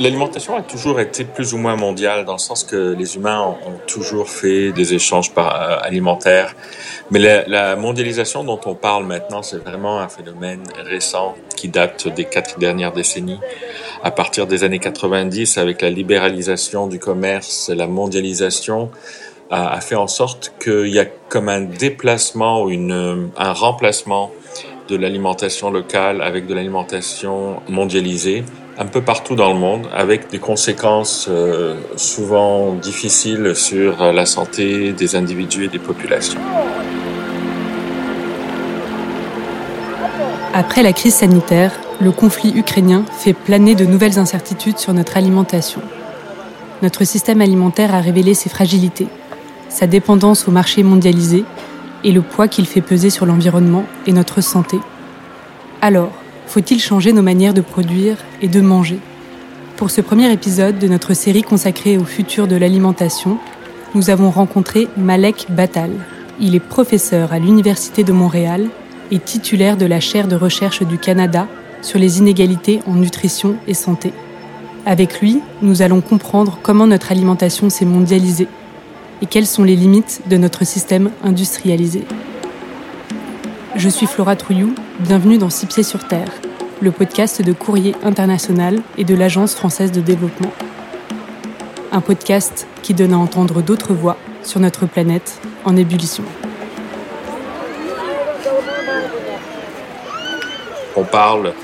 L'alimentation a toujours été plus ou moins mondiale dans le sens que les humains ont, toujours fait des échanges euh, alimentaires. Mais la, mondialisation dont on parle maintenant, c'est vraiment un phénomène récent qui date des quatre dernières décennies. À partir des années 90, avec la libéralisation du commerce, la mondialisation a, a fait en sorte qu'il y a comme un déplacement ou une, un remplacement de l'alimentation locale avec de l'alimentation mondialisée un peu partout dans le monde, avec des conséquences euh, souvent difficiles sur la santé des individus et des populations. Après la crise sanitaire, le conflit ukrainien fait planer de nouvelles incertitudes sur notre alimentation. Notre système alimentaire a révélé ses fragilités, sa dépendance au marché mondialisé et le poids qu'il fait peser sur l'environnement et notre santé. Alors, faut-il changer nos manières de produire et de manger? Pour ce premier épisode de notre série consacrée au futur de l'alimentation, nous avons rencontré Malek Batal. Il est professeur à l'Université de Montréal et titulaire de la chaire de recherche du Canada sur les inégalités en nutrition et santé. Avec lui, nous allons comprendre comment notre alimentation s'est mondialisée et quelles sont les limites de notre système industrialisé. Je suis Flora Trouillou, bienvenue dans Six Pieds sur Terre, le podcast de Courrier International et de l'Agence française de développement. Un podcast qui donne à entendre d'autres voix sur notre planète en ébullition. On parle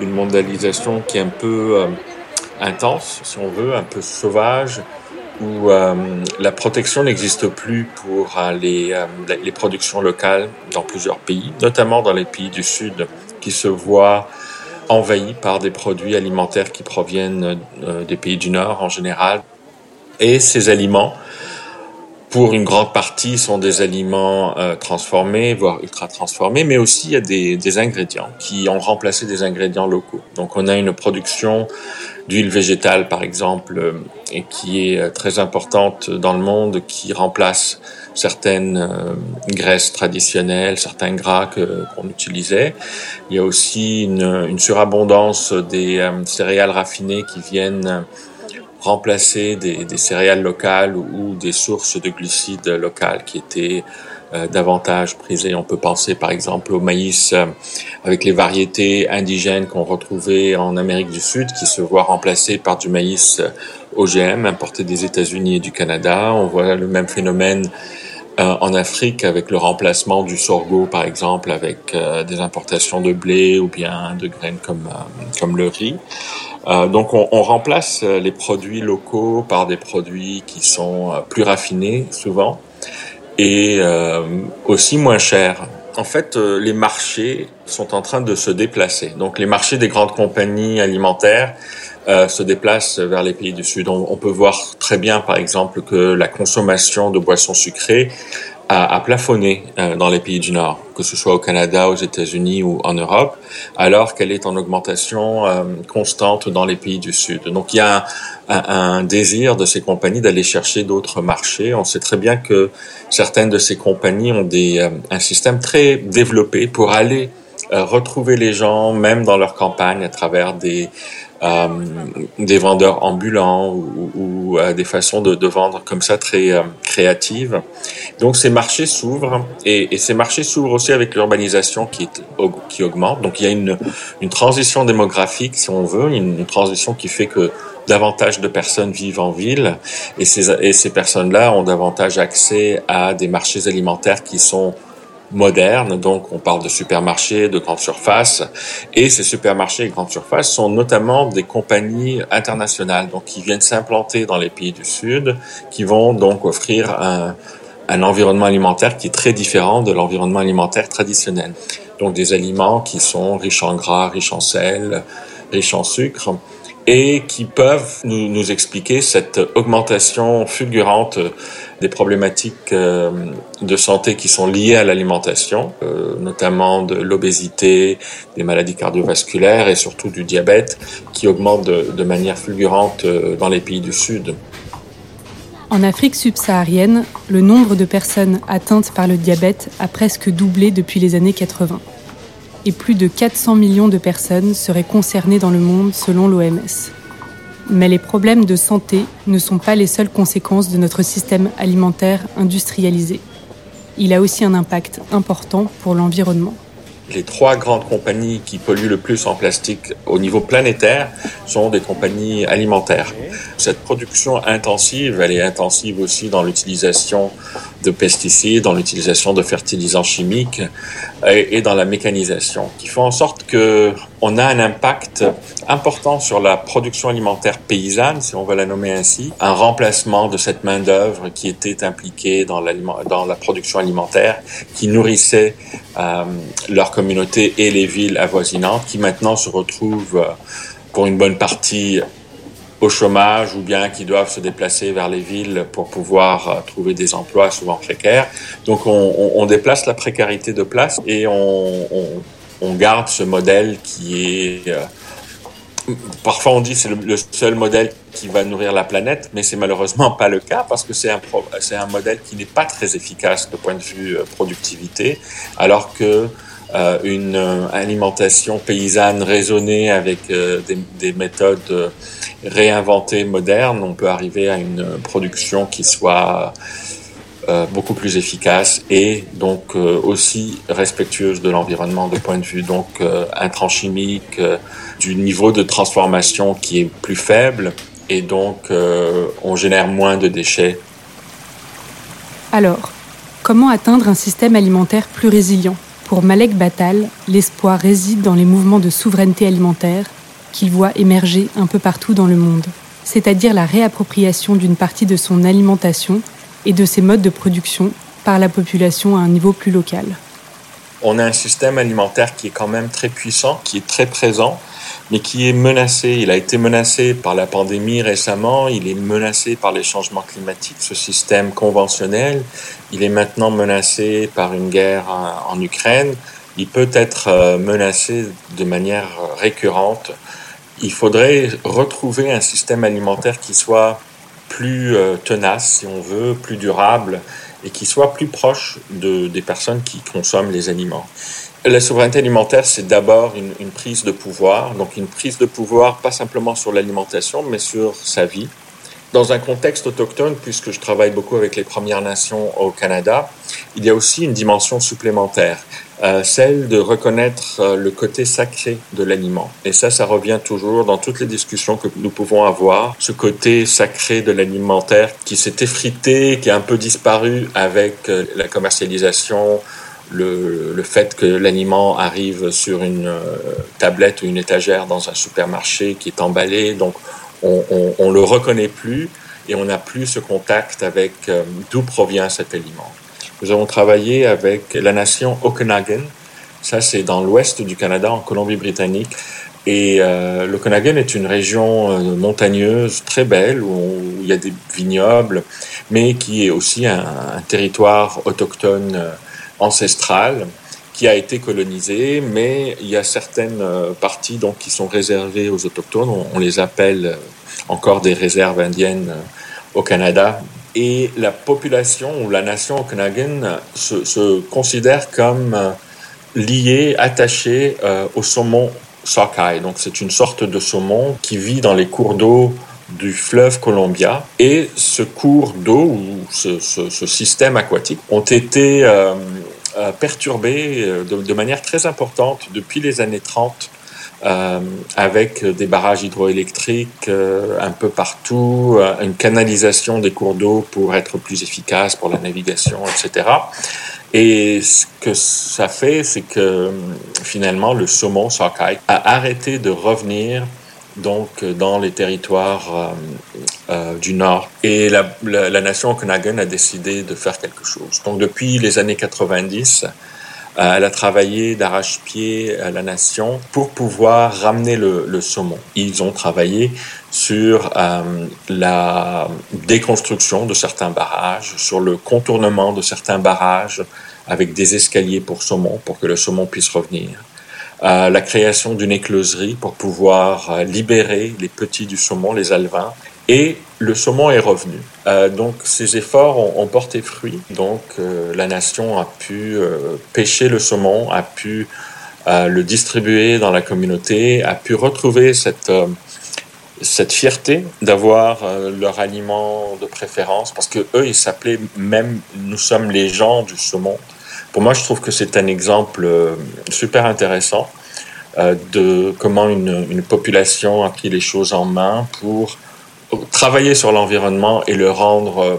d'une mondialisation qui est un peu euh, intense, si on veut, un peu sauvage, où euh, la protection n'existe plus pour euh, les, euh, les, productions locales dans plusieurs pays, notamment dans les pays du Sud qui se voient envahis par des produits alimentaires qui proviennent des pays du Nord en général. Et ces aliments pour une grande partie, sont des aliments transformés, voire ultra transformés, mais aussi il y a des, des, ingrédients qui ont remplacé des ingrédients locaux. Donc on a une production d'huile végétale, par exemple, euh, et qui est euh, très importante dans le monde, qui remplace certaines graisses traditionnelles, certains gras qu'on utilisait. Il y a aussi une surabondance des céréales raffinées qui viennent remplacer des, céréales locales ou des sources de glucides locales qui étaient euh, davantage prisées. On peut penser par exemple au maïs euh, avec les variétés indigènes qu'on retrouvait en Amérique du Sud qui se voient remplacées par du maïs euh, OGM importé des États-Unis et du Canada. On voit le même phénomène en Afrique avec le remplacement du sorgho par exemple avec des importations de blé ou bien de graines comme comme le riz. Euh, donc on, on, remplace euh, les produits locaux par des produits qui sont euh, plus raffinés souvent et euh, aussi moins chers. En fait, les marchés sont en train de se déplacer. Donc les marchés des grandes compagnies alimentaires euh, se déplacent vers les pays du Sud. On, on, peut voir très bien, par exemple, que la consommation de boissons sucrées a, a plafonné euh, dans les pays du Nord, que ce soit au Canada, aux États-Unis ou en Europe, alors qu'elle est en augmentation euh, constante dans les pays du Sud. Donc il y a un, un, désir de ces compagnies d'aller chercher d'autres marchés. On sait très bien que certaines de ces compagnies ont des, euh, un système très développé pour aller retrouver les gens, même dans leur campagne, à travers des euh, des vendeurs ambulants ou, ou euh, des façons de, de, vendre comme ça très euh, créatives. Donc ces marchés s'ouvrent et, et, ces marchés s'ouvrent aussi avec l'urbanisation qui, augmente. Donc il y a une, une transition démographique, si on veut, une, transition qui fait que davantage de personnes vivent en ville et et ces personnes-là ont davantage accès à des marchés alimentaires qui sont modernes, donc on parle de supermarchés, de grandes surfaces, et ces supermarchés et grandes surfaces sont notamment des compagnies internationales, donc qui viennent s'implanter dans les pays du Sud, qui vont donc offrir un, un environnement alimentaire qui est très différent de l'environnement alimentaire traditionnel. Donc des aliments qui sont riches en gras, riches en sel, riches en sucre, et qui peuvent nous, nous expliquer cette augmentation fulgurante des problématiques euh, de santé qui sont liées à l'alimentation, euh, notamment de l'obésité, des maladies cardiovasculaires et surtout du diabète qui augmente de, manière fulgurante euh, dans les pays du Sud. En Afrique subsaharienne, le nombre de personnes atteintes par le diabète a presque doublé depuis les années 80. et plus de 400 millions de personnes seraient concernées dans le monde selon l'OMS. Mais les problèmes de santé ne sont pas les seules conséquences de notre système alimentaire industrialisé. Il a aussi un impact important pour l'environnement les trois grandes compagnies qui polluent le plus en plastique au niveau planétaire sont des compagnies alimentaires. Cette production intensive, elle est intensive aussi dans l'utilisation de pesticides, dans l'utilisation de fertilisants chimiques et, dans la mécanisation, qui font en sorte que on a un impact important sur la production alimentaire paysanne, si on veut la nommer ainsi, un remplacement de cette main d'œuvre qui était impliquée dans, dans la production alimentaire, qui nourrissait euh, leur communauté et les villes avoisinantes, qui maintenant se retrouvent euh, pour une bonne partie au chômage ou bien qui doivent se déplacer vers les villes pour pouvoir euh, trouver des emplois souvent précaires. Donc on, déplace la précarité de place et on, garde ce modèle qui est... Euh, parfois on dit c'est le, seul modèle qui va nourrir la planète, mais c'est malheureusement pas le cas parce que c'est un, c'est un modèle qui n'est pas très efficace de point de vue euh, productivité, alors que une euh, alimentation paysanne raisonnée avec euh, des, des, méthodes réinventées modernes, on peut arriver à une production qui soit beaucoup plus efficace et donc aussi respectueuse de l'environnement de point de vue donc intrants chimiques, du niveau de transformation qui est plus faible et donc on génère moins de déchets. Alors, comment atteindre un système alimentaire plus résilient? Pour Malek Batal, l'espoir réside dans les mouvements de souveraineté alimentaire qu'il voit émerger un peu partout dans le monde, c'est-à-dire la réappropriation d'une partie de son alimentation et de ses modes de production par la population à un niveau plus local. On a un système alimentaire qui est quand même très puissant, qui est très présent, mais qui est menacé. Il a été menacé par la pandémie récemment, il est menacé par les changements climatiques, ce système conventionnel, il est maintenant menacé par une guerre en Ukraine, il peut être euh, menacé de manière récurrente. Il faudrait retrouver un système alimentaire qui soit plus euh, tenace, si on veut, plus durable et qui soit plus proche de, des personnes qui consomment les aliments. La souveraineté alimentaire, c'est d'abord une, une, prise de pouvoir, donc une prise de pouvoir pas simplement sur l'alimentation, mais sur sa vie. Dans un contexte autochtone, puisque je travaille beaucoup avec les Premières Nations au Canada, il y a aussi une dimension supplémentaire, celle de reconnaître euh, le côté sacré de l'aliment. Et ça, ça revient toujours dans toutes les discussions que nous pouvons avoir, ce côté sacré de l'alimentaire qui s'est effrité, qui a un peu disparu avec euh, la commercialisation le, le, fait que l'aliment arrive sur une euh, tablette ou une étagère dans un supermarché qui est emballé, donc on, on, le reconnaît plus et on n'a plus ce contact avec euh, d'où provient cet aliment. Nous avons travaillé avec la nation Okanagan, ça c'est dans l'ouest du Canada, en Colombie-Britannique, et euh, l'Okanagan est une région euh, montagneuse très belle où, il y a des vignobles, mais qui est aussi un, territoire autochtone ancestrale qui a été colonisée, mais il y a certaines euh, parties donc qui sont réservées aux autochtones. On, les appelle euh, encore des réserves indiennes euh, au Canada. Et la population ou la nation okanagan se, considère comme liée, attachée au saumon sockeye. Donc c'est une sorte de saumon qui vit dans les cours d'eau du fleuve Columbia et ce cours d'eau ou ce, système aquatique ont été euh, euh perturbés euh, de, manière très importante depuis les années 30 euh, avec des barrages hydroélectriques euh, un peu partout, une canalisation des cours d'eau pour être plus efficace pour la navigation, etc. Et ce que ça fait, c'est que finalement le saumon sockeye a arrêté de revenir donc euh, dans les territoires euh, euh, du Nord. Et la, la, nation Okanagan a décidé de faire quelque chose. Donc depuis les années 90, euh, elle a travaillé d'arrache-pied à la nation pour pouvoir ramener le, le saumon. Ils ont travaillé sur euh, la déconstruction de certains barrages, sur le contournement de certains barrages avec des escaliers pour saumon, pour que le saumon puisse revenir euh, la création d'une écloserie pour pouvoir euh, libérer les petits du saumon, les alevins, et le saumon est revenu. Euh, donc ces efforts ont, porté fruit. Donc euh, la nation a pu euh, pêcher le saumon, a pu le distribuer dans la communauté, a pu retrouver cette cette fierté d'avoir leur aliment de préférence, parce que eux, ils s'appelaient même, nous sommes les gens du saumon. Pour moi, je trouve que c'est un exemple super intéressant de comment une, une, population a pris les choses en main pour travailler sur l'environnement et le rendre euh,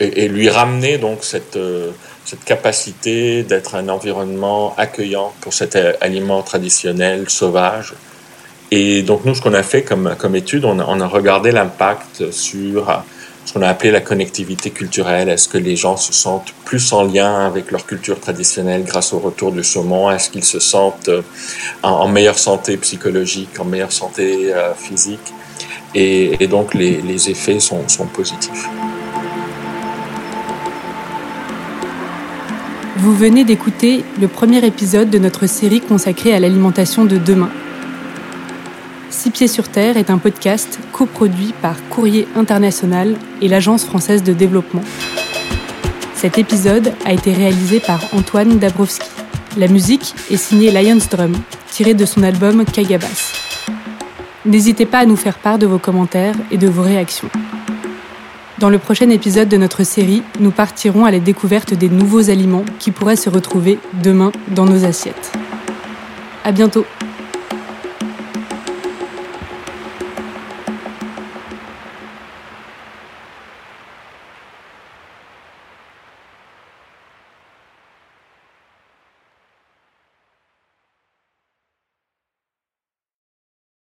et, lui ramener donc cette, euh, cette capacité d'être un environnement accueillant pour cet aliment traditionnel sauvage. Et donc nous, ce qu'on a fait comme, comme étude, on a, regardé l'impact sur ce qu'on a appelé la connectivité culturelle. Est-ce que les gens se sentent plus en lien avec leur culture traditionnelle grâce au retour du saumon? Est-ce qu'ils se sentent euh, en, meilleure santé psychologique, en meilleure santé euh, physique? Et, donc les, effets sont, sont positifs. Vous venez d'écouter le premier épisode de notre série consacrée à l'alimentation de demain. Six Pieds sur Terre est un podcast coproduit par Courrier International et l'Agence française de développement. Cet épisode a été réalisé par Antoine Dabrowski. La musique est signée Lions Drum, tirée de son album Kagabas. N'hésitez pas à nous faire part de vos commentaires et de vos réactions. Dans le prochain épisode de notre série, nous partirons à la découverte des nouveaux aliments qui pourraient se retrouver demain dans nos assiettes. À bientôt!